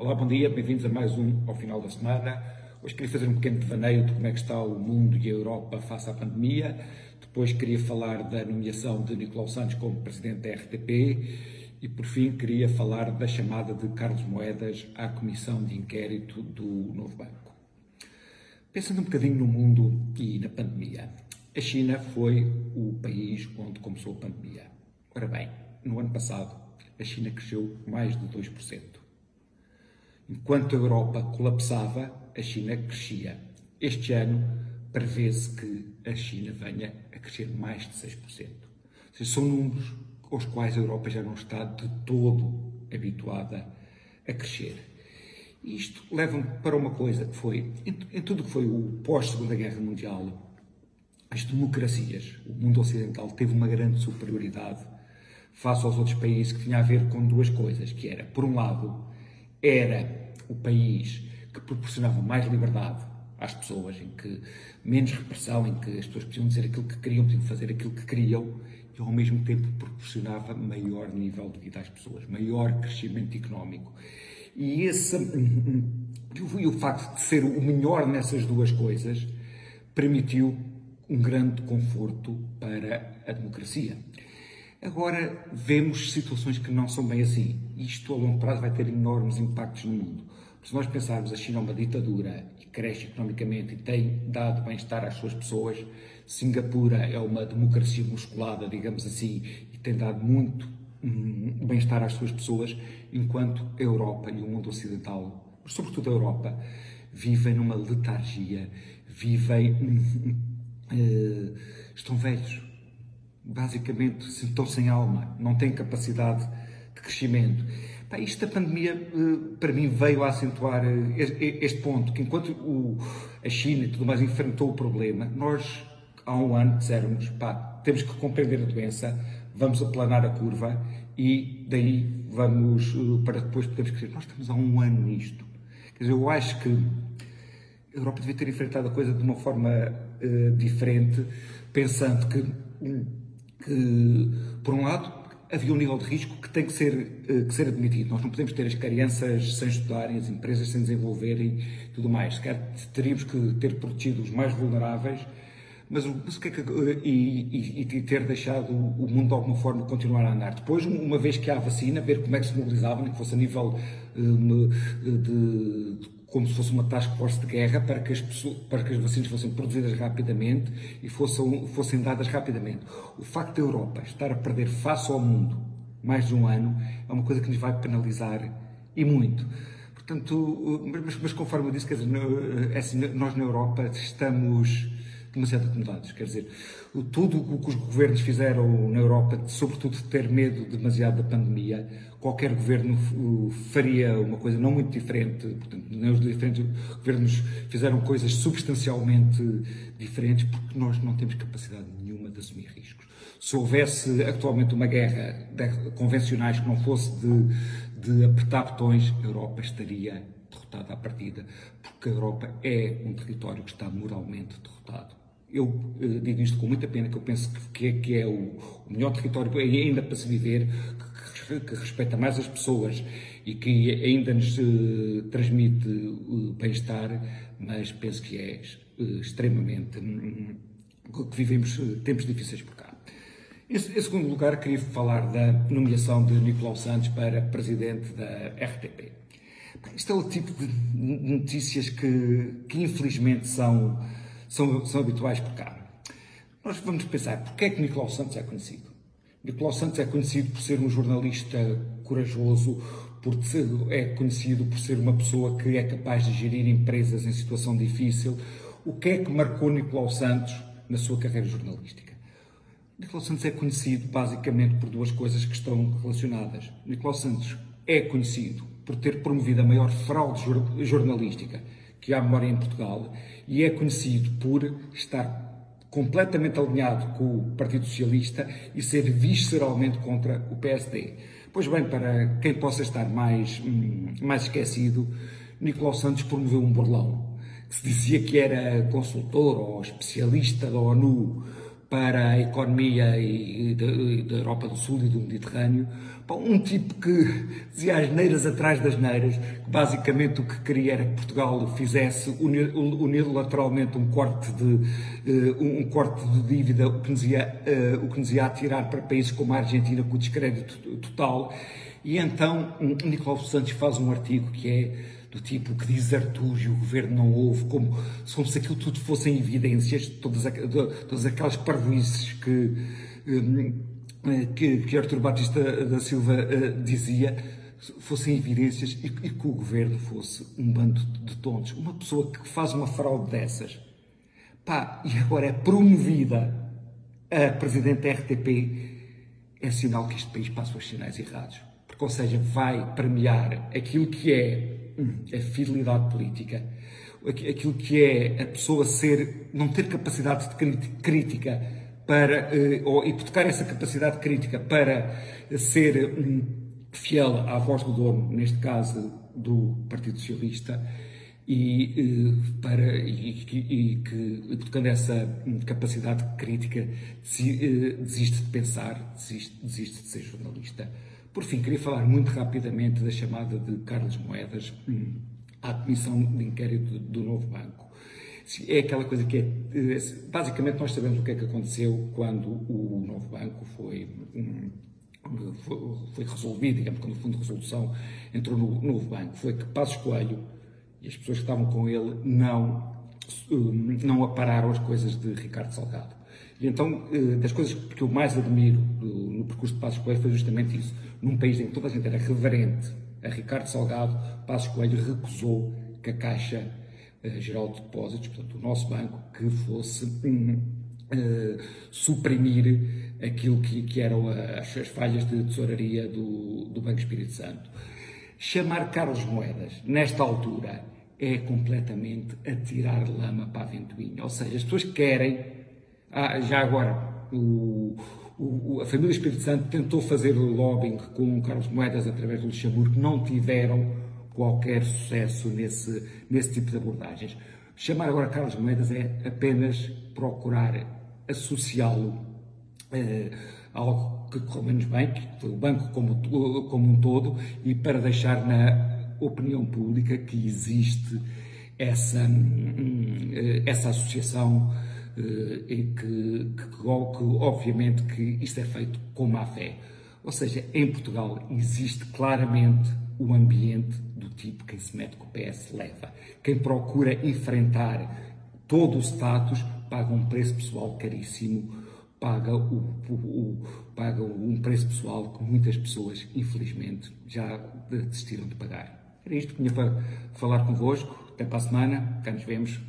Olá, bom dia, bem-vindos a mais um ao final da semana. Hoje queria fazer um pequeno devaneio de como é que está o mundo e a Europa face à pandemia. Depois queria falar da nomeação de Nicolau Santos como presidente da RTP. E por fim queria falar da chamada de Carlos Moedas à comissão de inquérito do Novo Banco. Pensando um bocadinho no mundo e na pandemia, a China foi o país onde começou a pandemia. Ora bem, no ano passado, a China cresceu mais de 2%. Enquanto a Europa colapsava, a China crescia. Este ano, prevê-se que a China venha a crescer mais de 6%. Ou seja, são números aos quais a Europa já não está de todo habituada a crescer. Isto leva-me para uma coisa que foi, em tudo que foi o pós-Segunda Guerra Mundial, as democracias, o mundo ocidental teve uma grande superioridade face aos outros países que tinha a ver com duas coisas, que era, por um lado, era o país que proporcionava mais liberdade às pessoas, em que menos repressão, em que as pessoas podiam dizer aquilo que queriam, podiam fazer aquilo que queriam, e ao mesmo tempo proporcionava maior nível de vida às pessoas, maior crescimento económico. E esse e o facto de ser o melhor nessas duas coisas permitiu um grande conforto para a democracia. Agora vemos situações que não são bem assim. Isto a longo prazo vai ter enormes impactos no mundo. Se nós pensarmos a China é uma ditadura e cresce economicamente e tem dado bem-estar às suas pessoas, Singapura é uma democracia musculada, digamos assim, e tem dado muito hum, bem-estar às suas pessoas, enquanto a Europa e o mundo ocidental, sobretudo a Europa, vivem numa letargia, vivem. Hum, hum, estão velhos basicamente estão sem alma, não têm capacidade de crescimento. Pá, isto da pandemia, eh, para mim, veio a acentuar eh, este ponto, que enquanto a China e tudo mais enfrentou o problema, nós, há um ano, dissermos, pá, temos que compreender a doença, vamos aplanar a curva e daí vamos, eh, para depois podermos crescer. Nós estamos há um ano nisto. Quer dizer, eu acho que a Europa devia ter enfrentado a coisa de uma forma uh, diferente, pensando que que, por um lado, havia um nível de risco que tem que ser, eh, que ser admitido. Nós não podemos ter as crianças sem estudarem, as empresas sem desenvolverem tudo mais. Se teríamos que ter protegido os mais vulneráveis, mas, mas o que é que, eh, e, e, e, ter deixado o mundo de alguma forma continuar a andar. Depois, uma vez que há a vacina, ver como é que se mobilizavam, que fosse a nível eh, de, de como se fosse uma task force de guerra para que as, pessoas, para que as vacinas fossem produzidas rapidamente e fossem, fossem dadas rapidamente. O facto da Europa estar a perder face ao mundo mais de um ano é uma coisa que nos vai penalizar e muito. Portanto, mas, mas conforme eu disse, quer dizer, é assim, nós na Europa estamos demasiado acomodados. Quer dizer, tudo o que os governos fizeram na Europa, sobretudo ter medo demasiado da pandemia, qualquer governo faria uma coisa não muito diferente. Portanto, nem os diferentes governos fizeram coisas substancialmente diferentes, porque nós não temos capacidade nenhuma de assumir riscos. Se houvesse atualmente uma guerra convencionais que não fosse de, de apertar botões, a Europa estaria derrotada à partida, porque a Europa é um território que está moralmente derrotado. Eu uh, digo isto com muita pena, que eu penso que, que é, que é o, o, melhor território ainda para se viver, que, respeita mais as pessoas e que ainda nos uh, transmite uh, bem-estar, mas penso que é extremamente. Um, que vivemos tempos difíceis por cá. Em, segundo lugar, queria falar da nomeação de Nicolau Santos para presidente da RTP. Isto é o tipo de notícias que, que infelizmente são são, são habituais por cá. Nós vamos pensar, porquê é que Nicolau Santos é conhecido? Nicolau Santos é conhecido por ser um jornalista corajoso, por ser, é conhecido por ser uma pessoa que é capaz de gerir empresas em situação difícil. O que é que marcou Nicolau Santos na sua carreira jornalística? Nicolau Santos é conhecido basicamente por duas coisas que estão relacionadas. Nicolau Santos é conhecido por ter promovido a maior fraude jornalística que há memória em Portugal e é conhecido por estar completamente alinhado com o Partido Socialista e ser visceralmente contra o PSD. Pois bem, para quem possa estar mais, hum, mais esquecido, Nicolau Santos promoveu um burlão, que se dizia que era consultor ou especialista da ONU para a economia e, da Europa do Sul e do Mediterrâneo. Um tipo que dizia as neiras atrás das neiras, que basicamente o que queria era que Portugal fizesse unilateralmente um corte de, eh, um corte de dívida, o que, nos ia, eh, o que nos ia atirar para países como a Argentina com descrédito total. E então Nicolau Santos faz um artigo que é do tipo que diz e o governo não ouve, como, como se aquilo tudo fossem evidências, todas, todas aquelas parvoices que, hum, que, que Artur Batista da Silva eh, dizia, fossem evidências e, e que o governo fosse um bando de tontos. Uma pessoa que faz uma fraude dessas, pá, e agora é promovida a presidente da RTP, é sinal que este país passa os sinais errados. Porque, ou seja, vai premiar aquilo que é a fidelidade política, aquilo que é a pessoa ser, não ter capacidade de crítica para, eh, ou hipotecar essa capacidade crítica para ser fiel à voz do dono, neste caso do Partido Socialista, e, eh, para, e, e, que, hipotecando essa capacidade crítica, eh, desiste de pensar, desiste, desiste de ser jornalista. Por fim, queria falar muito rapidamente da chamada de Carlos Moedas hum, à Comissão de Inquérito do Novo Banco. É aquela coisa que é. Eh, basicamente, nós sabemos o que é que aconteceu quando o Novo Banco foi. Hum, foi, resolvido, digamos, quando o Fundo de Resolução entrou no Novo Banco. Foi que Passos Coelho e as pessoas que estavam com ele não, hum, não apararam as coisas de Ricardo Salgado. E então, eh, das coisas que eu mais admiro no percurso de Passos Coelho foi justamente isso. Num país em que toda a gente era reverente a Ricardo Salgado, Passos Coelho recusou que a Caixa eh, Geral de Depósitos, portanto, o nosso banco, que fosse um, uh, suprimir aquilo que, que eram as, as, falhas de tesouraria do, do Banco Espírito Santo. Chamar Carlos Moedas, nesta altura, é completamente atirar lama para a ventoinha. Ou seja, as pessoas querem ah, já agora, o, o, a família Espírito Santo tentou fazer lobbying com Carlos Moedas através do Luxemburgo, não tiveram qualquer sucesso nesse, nesse tipo de abordagens. Chamar agora Carlos Moedas é apenas procurar associá-lo eh, a algo que correu menos bem, que foi o banco como, como um todo, e para deixar na opinião pública que existe essa, hum, eh, essa associação eh, e que, que, que, obviamente que isto é feito com má fé. Ou seja, em Portugal existe claramente o ambiente do tipo quem se mete com o PS leva. Quem procura enfrentar todo o status paga um preço pessoal caríssimo, paga, o, o, o, paga um preço pessoal que muitas pessoas, infelizmente, já desistiram de pagar. Era isto que tinha para falar convosco. Até para a semana. Cá nos vemos.